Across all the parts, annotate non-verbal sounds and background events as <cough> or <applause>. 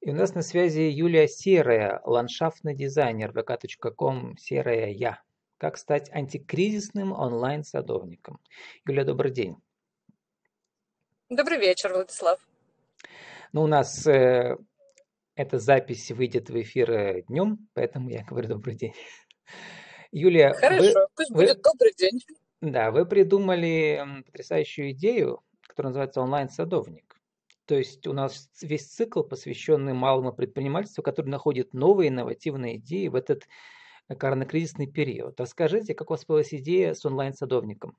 И у нас на связи Юлия Серая, ландшафтный дизайнер vk.com «Серая я». Как стать антикризисным онлайн-садовником. Юлия, добрый день. Добрый вечер, Владислав. Ну, у нас э, эта запись выйдет в эфир э, днем, поэтому я говорю добрый день. Юлия, Хорошо, вы, пусть вы, будет добрый день. Да, вы придумали потрясающую идею, которая называется онлайн-садовник. То есть у нас весь цикл, посвященный малому предпринимательству, который находит новые инновативные идеи в этот э, коронакризисный период. Расскажите, как у вас появилась идея с онлайн-садовником?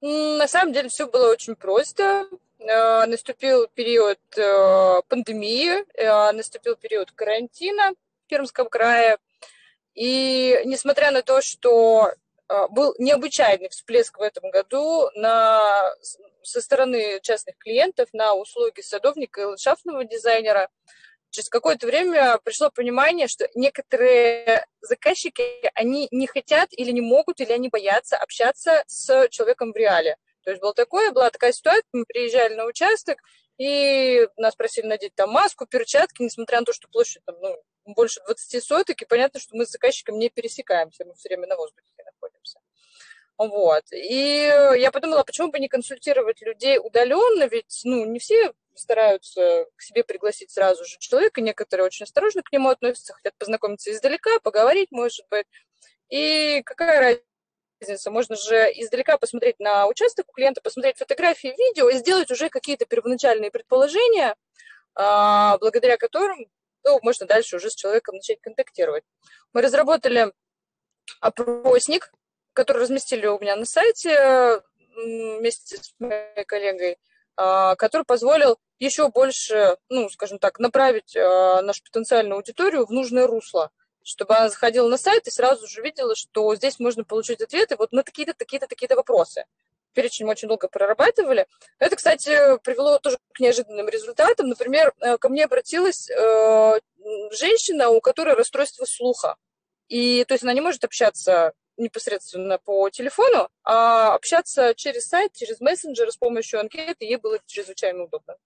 На самом деле все было очень просто. Э, наступил период э, пандемии, наступил период карантина в Пермском крае. И несмотря на то, что был необычайный всплеск в этом году на со стороны частных клиентов на услуги садовника и ландшафтного дизайнера, через какое-то время пришло понимание, что некоторые заказчики, они не хотят или не могут, или они боятся общаться с человеком в реале. То есть было такое, была такая ситуация, мы приезжали на участок, и нас просили надеть там маску, перчатки, несмотря на то, что площадь там, ну, больше 20 соток, и понятно, что мы с заказчиком не пересекаемся, мы все время на воздухе. Вот. И я подумала, почему бы не консультировать людей удаленно, ведь, ну, не все стараются к себе пригласить сразу же человека, некоторые очень осторожно к нему относятся, хотят познакомиться издалека, поговорить, может быть. И какая разница, можно же издалека посмотреть на участок у клиента, посмотреть фотографии, видео и сделать уже какие-то первоначальные предположения, а, благодаря которым ну, можно дальше уже с человеком начать контактировать. Мы разработали опросник, который разместили у меня на сайте вместе с моей коллегой, а, который позволил еще больше, ну, скажем так, направить а, нашу потенциальную аудиторию в нужное русло, чтобы она заходила на сайт и сразу же видела, что здесь можно получить ответы вот на такие-то, такие-то, такие-то вопросы. Перечень мы очень долго прорабатывали. Это, кстати, привело тоже к неожиданным результатам. Например, э, ко мне обратилась э, женщина, у которой расстройство слуха. И то есть она не может общаться непосредственно по телефону, а общаться через сайт, через мессенджеры с помощью анкеты ей было чрезвычайно удобно.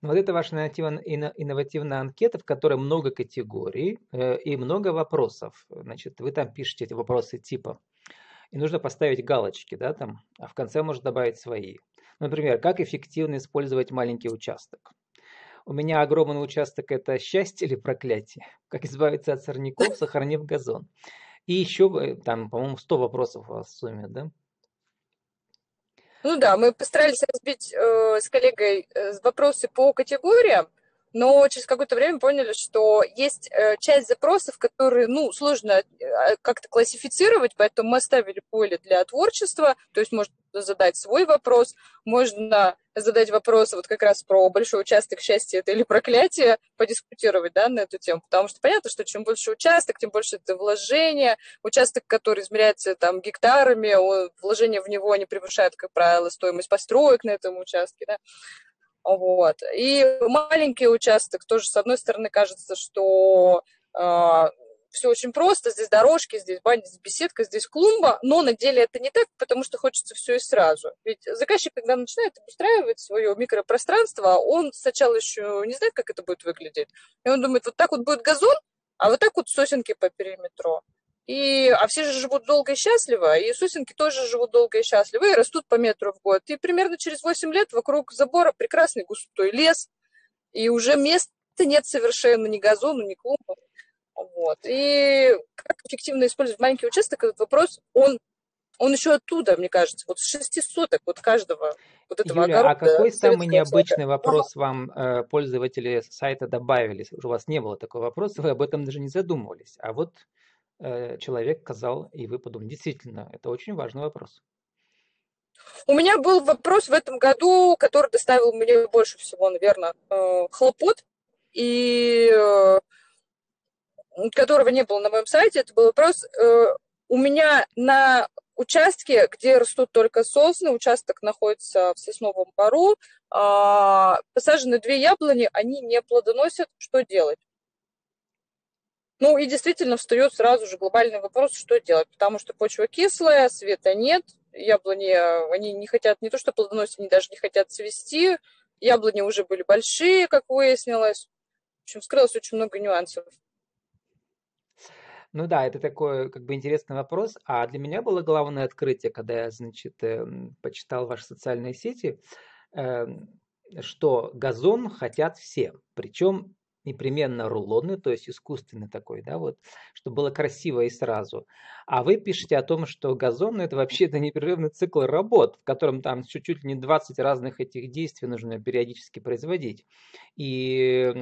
Ну, вот это ваша инновативная анкета, в которой много категорий э, и много вопросов. Значит, вы там пишете эти вопросы типа, и нужно поставить галочки, да, там, а в конце можно добавить свои. Например, как эффективно использовать маленький участок. У меня огромный участок – это счастье или проклятие? Как избавиться от сорняков, <laughs> сохранив газон? И еще, э, там, по-моему, 100 вопросов в сумме, да? Ну да, мы постарались разбить э, с коллегой э, вопросы по категориям, но через какое-то время поняли, что есть э, часть запросов, которые, ну, сложно э, как-то классифицировать, поэтому мы оставили поле для творчества, то есть можно задать свой вопрос, можно задать вопрос вот как раз про большой участок счастья это или проклятие, подискутировать, да, на эту тему, потому что понятно, что чем больше участок, тем больше это вложение, участок, который измеряется там гектарами, вложения в него не превышают, как правило, стоимость построек на этом участке, да, вот. И маленький участок тоже, с одной стороны, кажется, что а, все очень просто, здесь дорожки, здесь баня, здесь беседка, здесь клумба, но на деле это не так, потому что хочется все и сразу. Ведь заказчик, когда начинает обустраивать свое микропространство, он сначала еще не знает, как это будет выглядеть. И он думает, вот так вот будет газон, а вот так вот сосенки по периметру. И, а все же живут долго и счастливо, и сосенки тоже живут долго и счастливо, и растут по метру в год. И примерно через 8 лет вокруг забора прекрасный густой лес, и уже места нет совершенно ни газону, ни клумбы. Вот. И как эффективно использовать маленький участок, этот вопрос, он, он еще оттуда, мне кажется, вот с шести соток вот каждого вот этого Юля, огорода. а какой самый необычный сока? вопрос вам э, пользователи сайта добавили? У вас не было такого вопроса, вы об этом даже не задумывались. А вот Э, человек сказал, и вы подумали, действительно, это очень важный вопрос. У меня был вопрос в этом году, который доставил мне больше всего, наверное, э, хлопот, и э, которого не было на моем сайте. Это был вопрос, у меня на участке, где растут только сосны, участок находится в сосновом пару, а, посажены две яблони, они не плодоносят, что делать? Ну и действительно встает сразу же глобальный вопрос, что делать, потому что почва кислая, света нет, яблони, они не хотят не то что плодоносить, они даже не хотят цвести, яблони уже были большие, как выяснилось. В общем, вскрылось очень много нюансов. Ну да, это такой как бы интересный вопрос. А для меня было главное открытие, когда я, значит, эм, почитал ваши социальные сети, эм, что газон хотят все. Причем непременно рулонный, то есть искусственный такой, да, вот, чтобы было красиво и сразу. А вы пишете о том, что газон ну, это вообще это непрерывный цикл работ, в котором там чуть-чуть не 20 разных этих действий нужно периодически производить. И,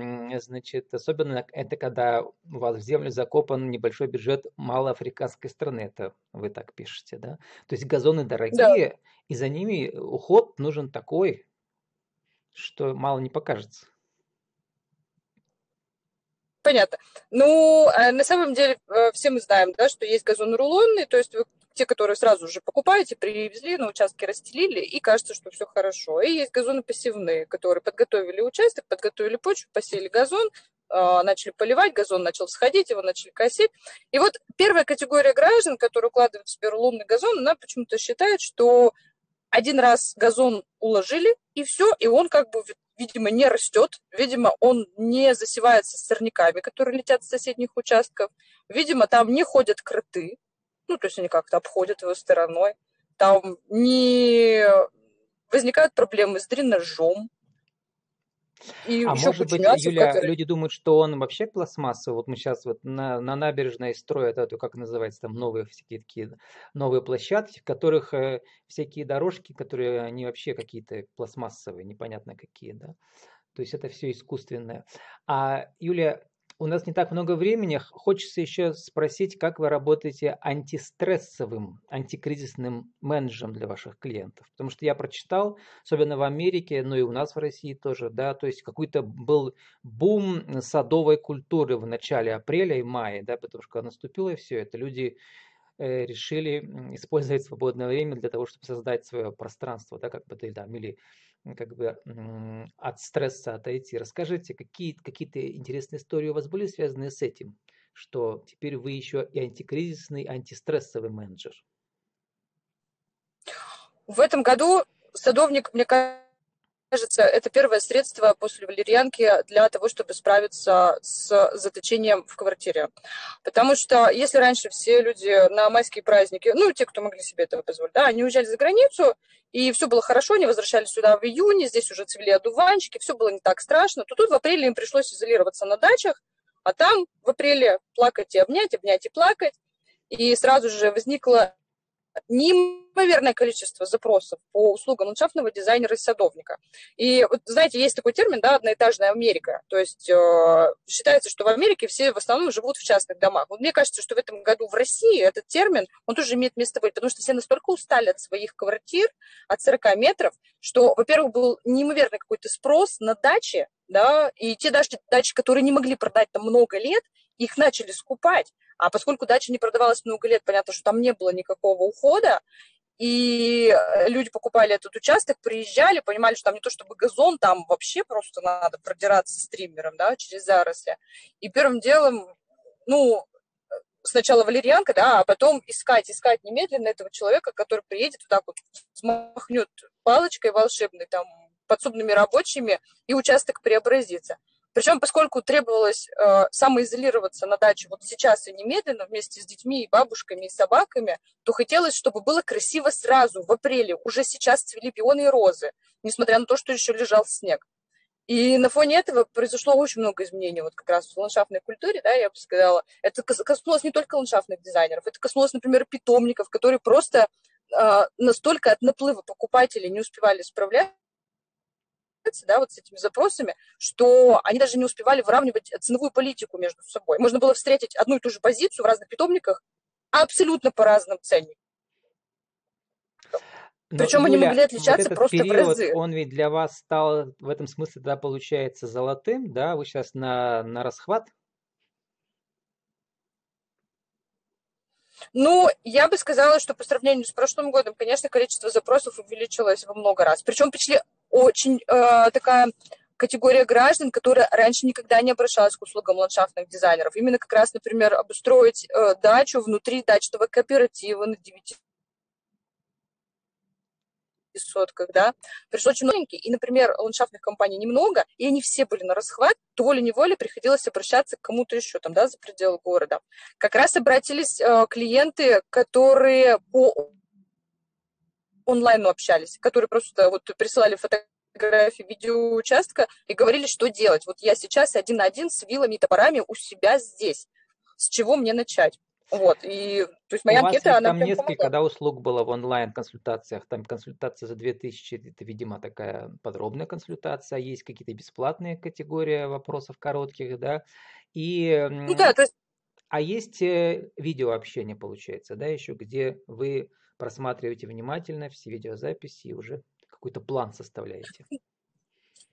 значит, особенно это когда у вас в землю закопан небольшой бюджет малоафриканской страны, это вы так пишете, да? То есть газоны дорогие, да. и за ними уход нужен такой, что мало не покажется. Понятно. Ну, э, на самом деле, э, все мы знаем, да, что есть газон рулонный, то есть вы те, которые сразу же покупаете, привезли, на участке расстелили, и кажется, что все хорошо. И есть газоны пассивные, которые подготовили участок, подготовили почву, посели газон, э, начали поливать, газон начал всходить, его начали косить. И вот первая категория граждан, которые укладывают в себе рулонный газон, она почему-то считает, что один раз газон уложили, и все, и он как бы видимо, не растет, видимо, он не засевается сорняками, которые летят с соседних участков, видимо, там не ходят кроты, ну, то есть они как-то обходят его стороной, там не возникают проблемы с дренажом, и а может быть, Юля, которые... люди думают, что он вообще пластмассовый. Вот мы сейчас вот на, на набережной строят эту, как называется, там новые всякие такие новые площадки, в которых э, всякие дорожки, которые они вообще какие-то пластмассовые, непонятно какие, да. То есть это все искусственное. А, Юля, у нас не так много времени. Хочется еще спросить, как вы работаете антистрессовым, антикризисным менеджером для ваших клиентов? Потому что я прочитал, особенно в Америке, но и у нас в России тоже, да, то есть какой-то был бум садовой культуры в начале апреля и мая, да, потому что наступило все это, люди э, решили использовать свободное время для того, чтобы создать свое пространство, да, как бы там, или как бы от стресса отойти. Расскажите, какие какие-то интересные истории у вас были связаны с этим, что теперь вы еще и антикризисный, антистрессовый менеджер? В этом году садовник, мне кажется, кажется, это первое средство после валерьянки для того, чтобы справиться с заточением в квартире. Потому что если раньше все люди на майские праздники, ну, те, кто могли себе этого позволить, да, они уезжали за границу, и все было хорошо, они возвращались сюда в июне, здесь уже цвели одуванчики, все было не так страшно, то тут в апреле им пришлось изолироваться на дачах, а там в апреле плакать и обнять, обнять и плакать. И сразу же возникла неимоверное количество запросов по услугам ландшафтного дизайнера и садовника. И вот, знаете, есть такой термин, да, одноэтажная Америка. То есть э, считается, что в Америке все в основном живут в частных домах. Вот мне кажется, что в этом году в России этот термин, он тоже имеет место быть, потому что все настолько устали от своих квартир, от 40 метров, что, во-первых, был неимоверный какой-то спрос на дачи, да, и те дачи, дачи, которые не могли продать там много лет, их начали скупать. А поскольку дача не продавалась много лет, понятно, что там не было никакого ухода, и э, люди покупали этот участок, приезжали, понимали, что там не то чтобы газон, там вообще просто надо продираться стримером, да, через заросли. И первым делом, ну, сначала валерьянка, да, а потом искать, искать немедленно этого человека, который приедет вот так вот, смахнет палочкой волшебной, там, подсобными рабочими, и участок преобразится. Причем, поскольку требовалось э, самоизолироваться на даче вот сейчас и немедленно вместе с детьми и бабушками и собаками, то хотелось, чтобы было красиво сразу, в апреле. Уже сейчас цвели пионы и розы, несмотря на то, что еще лежал снег. И на фоне этого произошло очень много изменений вот как раз в ландшафтной культуре, да, я бы сказала. Это коснулось не только ландшафтных дизайнеров, это коснулось, например, питомников, которые просто э, настолько от наплыва покупателей не успевали справляться, да, вот с этими запросами, что они даже не успевали выравнивать ценовую политику между собой. Можно было встретить одну и ту же позицию в разных питомниках абсолютно по разным ценникам. Причем они могли отличаться вот просто период, в разы. Он ведь для вас стал в этом смысле, да, получается, золотым, да? Вы сейчас на, на расхват? Ну, я бы сказала, что по сравнению с прошлым годом, конечно, количество запросов увеличилось во много раз. Причем пришли очень э, такая категория граждан, которая раньше никогда не обращалась к услугам ландшафтных дизайнеров. Именно как раз, например, обустроить э, дачу внутри дачного кооператива на 9 высотках, да, пришло очень новенький, и, например, ландшафтных компаний немного, и они все были на расхват, то волей-неволей приходилось обращаться к кому-то еще там, да, за пределы города. Как раз обратились э, клиенты, которые по онлайну общались, которые просто вот присылали фотографии видео участка и говорили, что делать. Вот я сейчас один на один с вилами и топорами у себя здесь. С чего мне начать? Вот, и, то есть моя У анкета, вас она там несколько помогла. да, услуг было в онлайн-консультациях. Там консультация за 2000, это, видимо, такая подробная консультация. Есть какие-то бесплатные категории вопросов коротких, да. И, Ну да, то есть а есть э, видеообщение, получается, да, еще, где вы просматриваете внимательно все видеозаписи и уже какой-то план составляете.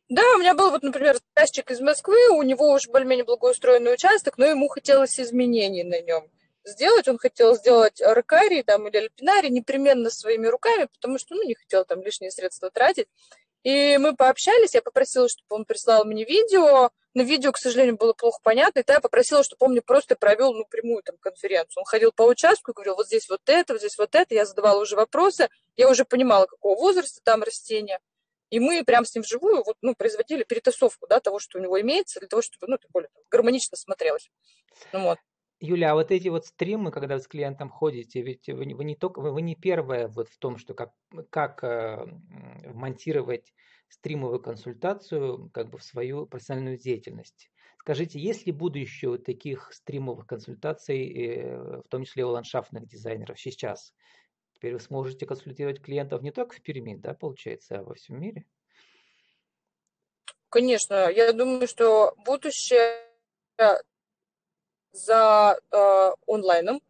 Да, у меня был вот, например, заказчик из Москвы, у него уже более-менее благоустроенный участок, но ему хотелось изменений на нем сделать. Он хотел сделать ракарий там, или альпинарий непременно своими руками, потому что ну, не хотел там лишние средства тратить. И мы пообщались, я попросила, чтобы он прислал мне видео. На видео, к сожалению, было плохо понятно, и тогда я попросила, чтобы он мне просто провел ну, прямую там, конференцию. Он ходил по участку и говорил, вот здесь вот это, вот здесь вот это. Я задавала уже вопросы, я уже понимала, какого возраста там растения. И мы прям с ним вживую вот, ну, производили перетасовку да, того, что у него имеется, для того, чтобы ну, это более гармонично смотрелось. Ну, вот. Юля, а вот эти вот стримы, когда вы с клиентом ходите, ведь вы, вы не только вы, вы не первая вот в том, что как как э, м, вмонтировать стримовую консультацию как бы в свою профессиональную деятельность. Скажите, есть ли будущее у таких стримовых консультаций, э, в том числе у ландшафтных дизайнеров сейчас? Теперь вы сможете консультировать клиентов не только в Перми, да, получается, а во всем мире? Конечно, я думаю, что будущее за э, онлайном.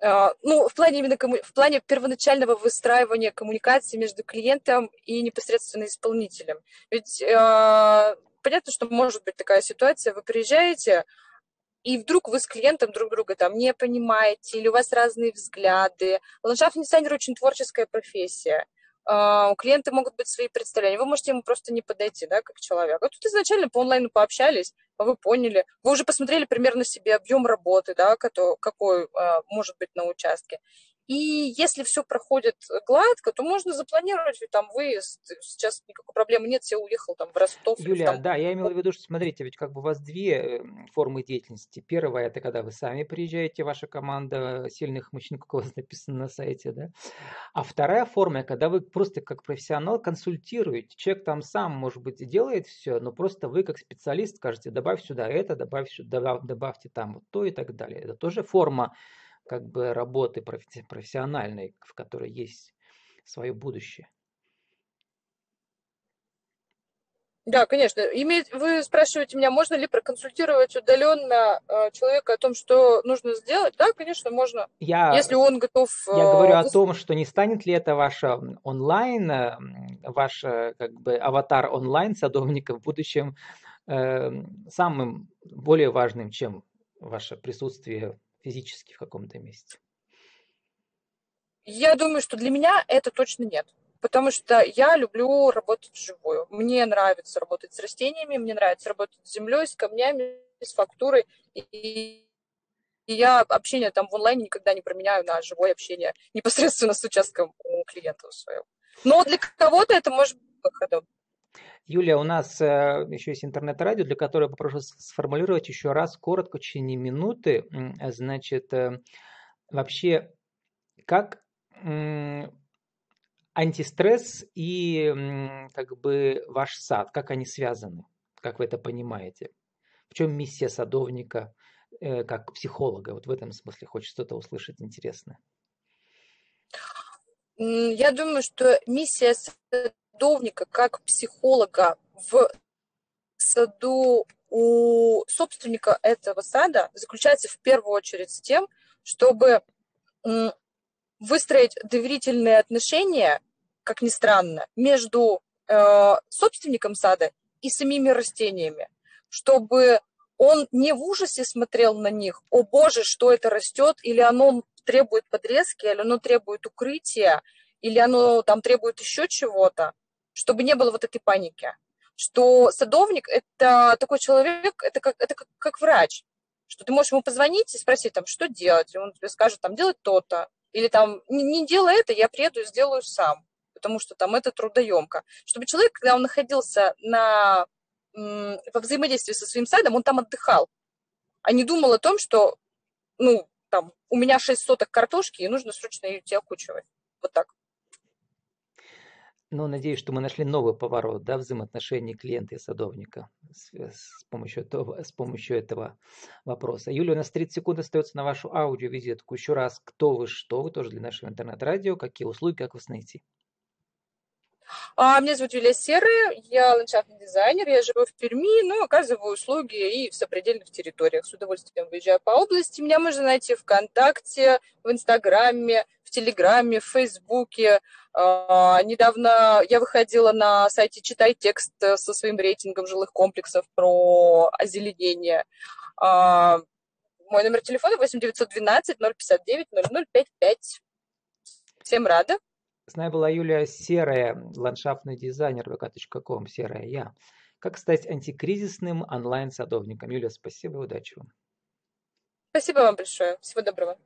Э, ну, в плане именно комму- в плане первоначального выстраивания коммуникации между клиентом и непосредственно исполнителем. Ведь э, понятно, что может быть такая ситуация, вы приезжаете, и вдруг вы с клиентом друг друга там не понимаете, или у вас разные взгляды. Ландшафтный дизайнер очень творческая профессия. А, У клиента могут быть свои представления. Вы можете ему просто не подойти, да, как человек. А тут изначально по онлайну пообщались, а вы поняли. Вы уже посмотрели примерно себе объем работы, да, какой а, может быть на участке. И если все проходит гладко, то можно запланировать там выезд. Сейчас никакой проблемы нет, все уехал там в Ростов. Юлия, там да, я имел в виду, что смотрите, ведь как бы у вас две э, формы деятельности. Первая это когда вы сами приезжаете, ваша команда сильных мужчин, как у вас написано на сайте, да. А вторая форма, когда вы просто как профессионал консультируете. Человек там сам, может быть, и делает все, но просто вы как специалист скажете, добавь сюда это, добавь сюда, добав- добавьте там вот то и так далее. Это тоже форма как бы работы профессиональной, в которой есть свое будущее. Да, конечно. Имеет, вы спрашиваете меня, можно ли проконсультировать удаленно э, человека о том, что нужно сделать? Да, конечно, можно. Я Если он готов... Я говорю э, о том, что не станет ли это ваша онлайн, э, ваш э, как бы аватар онлайн садовника в будущем э, самым более важным, чем ваше присутствие физически в каком-то месте. Я думаю, что для меня это точно нет. Потому что я люблю работать вживую. Мне нравится работать с растениями, мне нравится работать с землей, с камнями, с фактурой. И я общение там в онлайне никогда не променяю на живое общение <laughs> непосредственно с участком у клиента своего. Но для кого-то это может быть выходом. Юлия, у нас э, еще есть интернет-радио, для которого я попрошу сформулировать еще раз коротко, в течение минуты. Значит, э, вообще, как антистресс и как бы ваш сад, как они связаны, как вы это понимаете? В чем миссия садовника э, как психолога? Вот в этом смысле хочется что-то услышать интересное. Я думаю, что миссия садовника как психолога в саду у собственника этого сада заключается в первую очередь с тем, чтобы выстроить доверительные отношения, как ни странно, между э, собственником сада и самими растениями, чтобы он не в ужасе смотрел на них, о боже, что это растет, или оно требует подрезки, или оно требует укрытия, или оно там требует еще чего-то, чтобы не было вот этой паники. Что садовник – это такой человек, это как, это как, как врач, что ты можешь ему позвонить и спросить, там, что делать, и он тебе скажет, там, делать то-то, или там, не, не делай это, я приеду и сделаю сам. потому что там это трудоемко. Чтобы человек, когда он находился на, во взаимодействии со своим садом, он там отдыхал, а не думал о том, что, ну, там, у меня 6 соток картошки, и нужно срочно ее тебе окучивать. Вот так. Ну, надеюсь, что мы нашли новый поворот да, взаимоотношений клиента и садовника с, с, помощью этого, с помощью этого вопроса. Юля, у нас 30 секунд остается на вашу аудиовизитку. Еще раз, кто вы, что вы, тоже для нашего интернет-радио, какие услуги, как вас найти? А, меня зовут Юлия Серая, я ландшафтный дизайнер, я живу в Перми, но оказываю услуги и в сопредельных территориях. С удовольствием выезжаю по области. Меня можно найти ВКонтакте, в Инстаграме, Телеграме, в Фейсбуке. А, недавно я выходила на сайте «Читай текст» со своим рейтингом жилых комплексов про озеленение. А, мой номер телефона 8 912 059 0055. Всем рада. С нами была Юлия Серая, ландшафтный дизайнер vk.com, Серая я. Как стать антикризисным онлайн-садовником? Юлия, спасибо и удачи вам. Спасибо вам большое. Всего доброго.